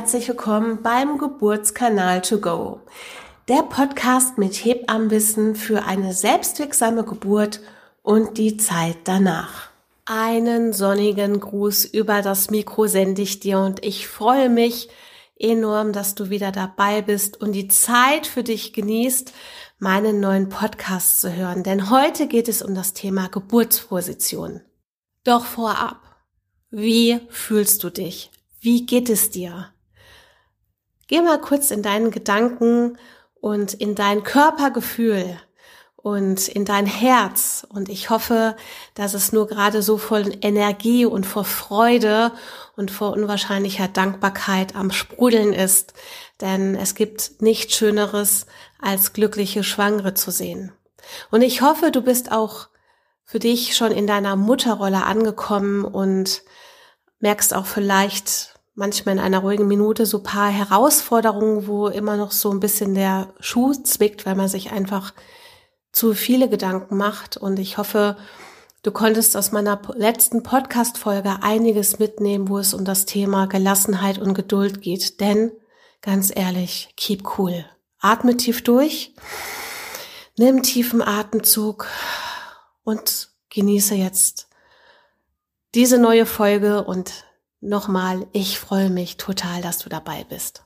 herzlich willkommen beim Geburtskanal to go. Der Podcast mit Hebammenwissen für eine selbstwirksame Geburt und die Zeit danach. Einen sonnigen Gruß über das Mikro sende ich dir und ich freue mich enorm, dass du wieder dabei bist und die Zeit für dich genießt, meinen neuen Podcast zu hören. Denn heute geht es um das Thema Geburtsposition. Doch vorab, wie fühlst du dich? Wie geht es dir? Geh mal kurz in deinen Gedanken und in dein Körpergefühl und in dein Herz. Und ich hoffe, dass es nur gerade so voll Energie und vor Freude und vor unwahrscheinlicher Dankbarkeit am Sprudeln ist. Denn es gibt nichts Schöneres, als glückliche Schwangere zu sehen. Und ich hoffe, du bist auch für dich schon in deiner Mutterrolle angekommen und merkst auch vielleicht manchmal in einer ruhigen Minute so paar Herausforderungen, wo immer noch so ein bisschen der Schuh zwickt, weil man sich einfach zu viele Gedanken macht. Und ich hoffe, du konntest aus meiner letzten Podcast-Folge einiges mitnehmen, wo es um das Thema Gelassenheit und Geduld geht. Denn, ganz ehrlich, keep cool. Atme tief durch, nimm tiefen Atemzug und genieße jetzt diese neue Folge und nochmal, ich freue mich total, dass du dabei bist.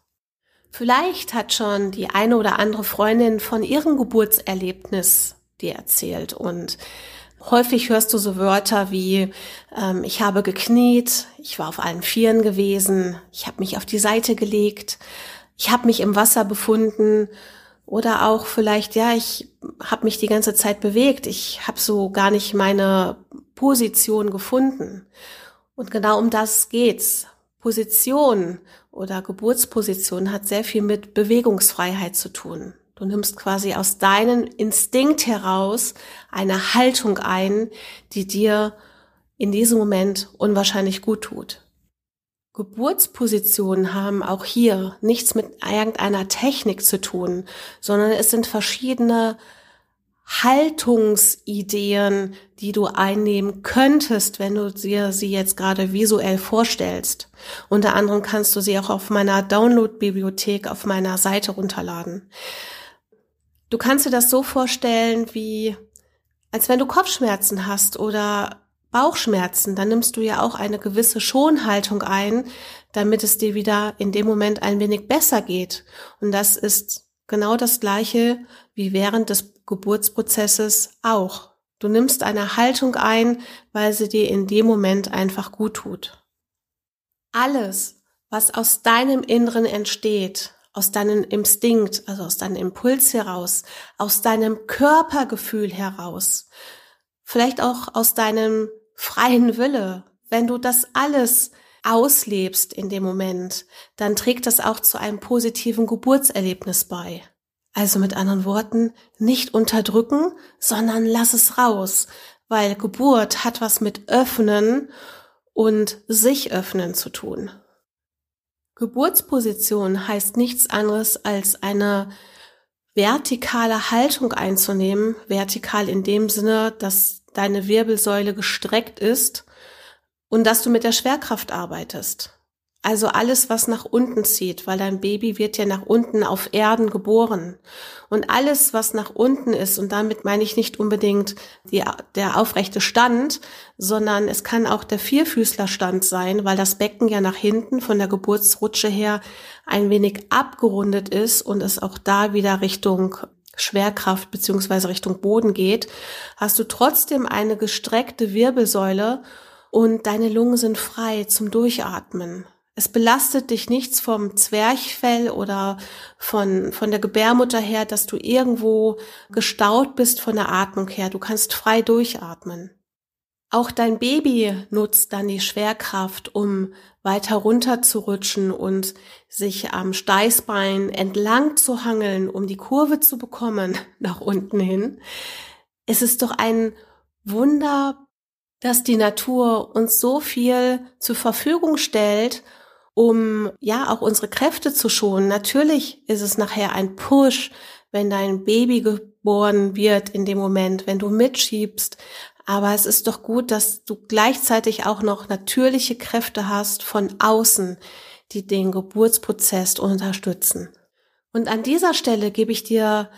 Vielleicht hat schon die eine oder andere Freundin von ihrem Geburtserlebnis dir erzählt und häufig hörst du so Wörter wie ähm, ich habe gekniet, ich war auf allen Vieren gewesen, ich habe mich auf die Seite gelegt, ich habe mich im Wasser befunden oder auch vielleicht ja, ich habe mich die ganze Zeit bewegt, ich habe so gar nicht meine Position gefunden. Und genau um das geht's. Position oder Geburtsposition hat sehr viel mit Bewegungsfreiheit zu tun. Du nimmst quasi aus deinem Instinkt heraus eine Haltung ein, die dir in diesem Moment unwahrscheinlich gut tut. Geburtspositionen haben auch hier nichts mit irgendeiner Technik zu tun, sondern es sind verschiedene Haltungsideen, die du einnehmen könntest, wenn du dir sie jetzt gerade visuell vorstellst. Unter anderem kannst du sie auch auf meiner Download-Bibliothek auf meiner Seite runterladen. Du kannst dir das so vorstellen, wie als wenn du Kopfschmerzen hast oder Bauchschmerzen, dann nimmst du ja auch eine gewisse Schonhaltung ein, damit es dir wieder in dem Moment ein wenig besser geht. Und das ist genau das Gleiche wie während des Geburtsprozesses auch. Du nimmst eine Haltung ein, weil sie dir in dem Moment einfach gut tut. Alles, was aus deinem Inneren entsteht, aus deinem Instinkt, also aus deinem Impuls heraus, aus deinem Körpergefühl heraus, vielleicht auch aus deinem freien Wille, wenn du das alles auslebst in dem Moment, dann trägt das auch zu einem positiven Geburtserlebnis bei. Also mit anderen Worten, nicht unterdrücken, sondern lass es raus, weil Geburt hat was mit öffnen und sich öffnen zu tun. Geburtsposition heißt nichts anderes als eine vertikale Haltung einzunehmen, vertikal in dem Sinne, dass deine Wirbelsäule gestreckt ist und dass du mit der Schwerkraft arbeitest. Also alles, was nach unten zieht, weil dein Baby wird ja nach unten auf Erden geboren. Und alles, was nach unten ist, und damit meine ich nicht unbedingt die, der aufrechte Stand, sondern es kann auch der Vierfüßlerstand sein, weil das Becken ja nach hinten von der Geburtsrutsche her ein wenig abgerundet ist und es auch da wieder Richtung Schwerkraft beziehungsweise Richtung Boden geht, hast du trotzdem eine gestreckte Wirbelsäule und deine Lungen sind frei zum Durchatmen. Es belastet dich nichts vom Zwerchfell oder von, von der Gebärmutter her, dass du irgendwo gestaut bist von der Atmung her. Du kannst frei durchatmen. Auch dein Baby nutzt dann die Schwerkraft, um weiter runter zu rutschen und sich am Steißbein entlang zu hangeln, um die Kurve zu bekommen nach unten hin. Es ist doch ein Wunder, dass die Natur uns so viel zur Verfügung stellt um ja auch unsere Kräfte zu schonen. Natürlich ist es nachher ein Push, wenn dein Baby geboren wird in dem Moment, wenn du mitschiebst. Aber es ist doch gut, dass du gleichzeitig auch noch natürliche Kräfte hast von außen, die den Geburtsprozess unterstützen. Und an dieser Stelle gebe ich dir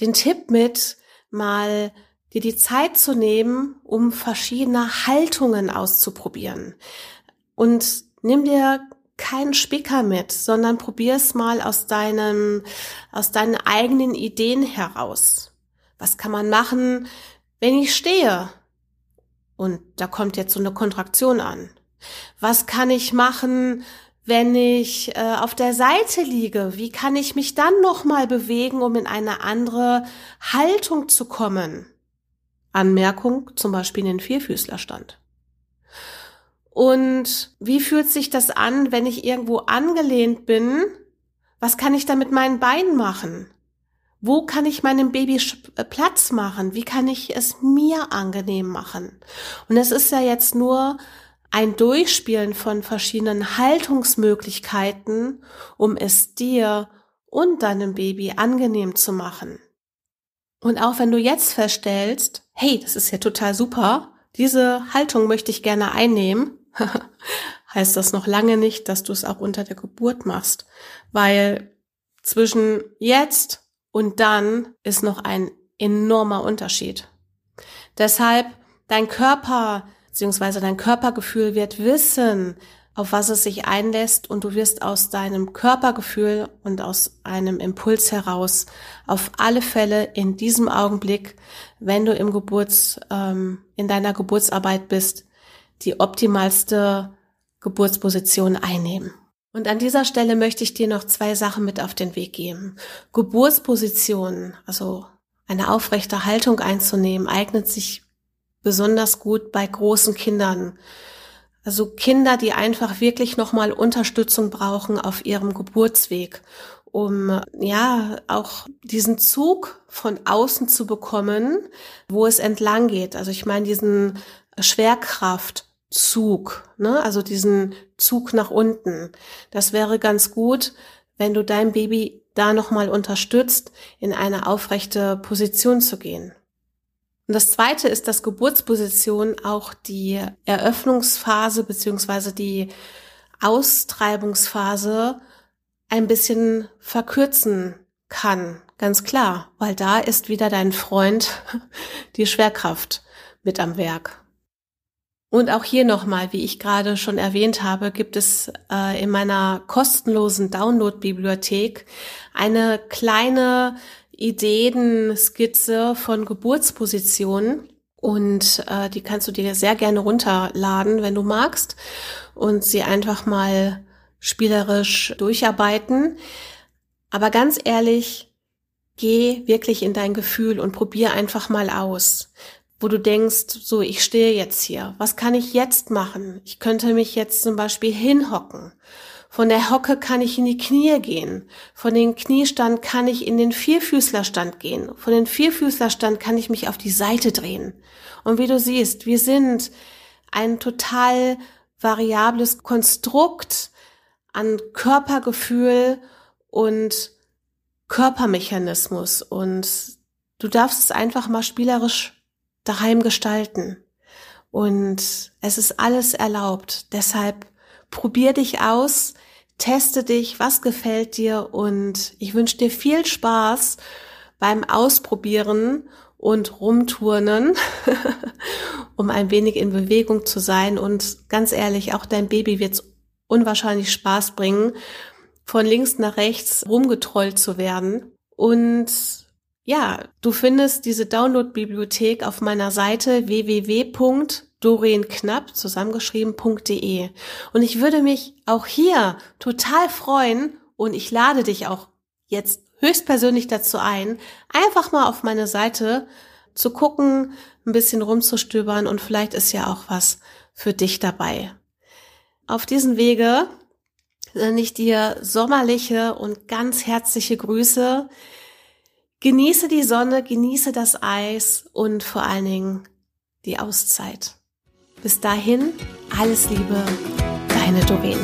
den Tipp mit, mal dir die Zeit zu nehmen, um verschiedene Haltungen auszuprobieren. Und nimm dir keinen Spicker mit, sondern probier es mal aus deinem, aus deinen eigenen Ideen heraus. Was kann man machen, wenn ich stehe? Und da kommt jetzt so eine Kontraktion an. Was kann ich machen, wenn ich äh, auf der Seite liege? Wie kann ich mich dann nochmal bewegen, um in eine andere Haltung zu kommen? Anmerkung, zum Beispiel in den Vierfüßlerstand. Und wie fühlt sich das an, wenn ich irgendwo angelehnt bin? Was kann ich da mit meinen Beinen machen? Wo kann ich meinem Baby äh, Platz machen? Wie kann ich es mir angenehm machen? Und es ist ja jetzt nur ein Durchspielen von verschiedenen Haltungsmöglichkeiten, um es dir und deinem Baby angenehm zu machen. Und auch wenn du jetzt feststellst, hey, das ist ja total super, diese Haltung möchte ich gerne einnehmen, heißt das noch lange nicht, dass du es auch unter der Geburt machst, weil zwischen jetzt und dann ist noch ein enormer Unterschied. Deshalb dein Körper beziehungsweise dein Körpergefühl wird wissen, auf was es sich einlässt und du wirst aus deinem Körpergefühl und aus einem Impuls heraus auf alle Fälle in diesem Augenblick, wenn du im Geburts, ähm, in deiner Geburtsarbeit bist, die optimalste Geburtsposition einnehmen. Und an dieser Stelle möchte ich dir noch zwei Sachen mit auf den Weg geben. Geburtsposition, also eine aufrechte Haltung einzunehmen, eignet sich besonders gut bei großen Kindern. Also Kinder, die einfach wirklich nochmal Unterstützung brauchen auf ihrem Geburtsweg, um ja auch diesen Zug von außen zu bekommen, wo es entlang geht. Also ich meine diesen Schwerkraftzug, ne? also diesen Zug nach unten. Das wäre ganz gut, wenn du dein Baby da nochmal unterstützt, in eine aufrechte Position zu gehen. Und das zweite ist, dass Geburtsposition auch die Eröffnungsphase beziehungsweise die Austreibungsphase ein bisschen verkürzen kann. Ganz klar, weil da ist wieder dein Freund die Schwerkraft mit am Werk. Und auch hier nochmal, wie ich gerade schon erwähnt habe, gibt es äh, in meiner kostenlosen Download-Bibliothek eine kleine Ideenskizze von Geburtspositionen und äh, die kannst du dir sehr gerne runterladen, wenn du magst und sie einfach mal spielerisch durcharbeiten. Aber ganz ehrlich, geh wirklich in dein Gefühl und probier einfach mal aus, wo du denkst, so, ich stehe jetzt hier. Was kann ich jetzt machen? Ich könnte mich jetzt zum Beispiel hinhocken von der Hocke kann ich in die Knie gehen. Von den Kniestand kann ich in den Vierfüßlerstand gehen. Von den Vierfüßlerstand kann ich mich auf die Seite drehen. Und wie du siehst, wir sind ein total variables Konstrukt an Körpergefühl und Körpermechanismus. Und du darfst es einfach mal spielerisch daheim gestalten. Und es ist alles erlaubt. Deshalb probier dich aus, teste dich, was gefällt dir und ich wünsche dir viel Spaß beim Ausprobieren und Rumturnen, um ein wenig in Bewegung zu sein und ganz ehrlich, auch dein Baby wird unwahrscheinlich Spaß bringen, von links nach rechts rumgetrollt zu werden und ja, du findest diese Download-Bibliothek auf meiner Seite www Doreen Knapp zusammengeschrieben.de. Und ich würde mich auch hier total freuen und ich lade dich auch jetzt höchstpersönlich dazu ein, einfach mal auf meine Seite zu gucken, ein bisschen rumzustöbern und vielleicht ist ja auch was für dich dabei. Auf diesem Wege sende ich dir sommerliche und ganz herzliche Grüße. Genieße die Sonne, genieße das Eis und vor allen Dingen die Auszeit. Bis dahin, alles Liebe, deine Doreen.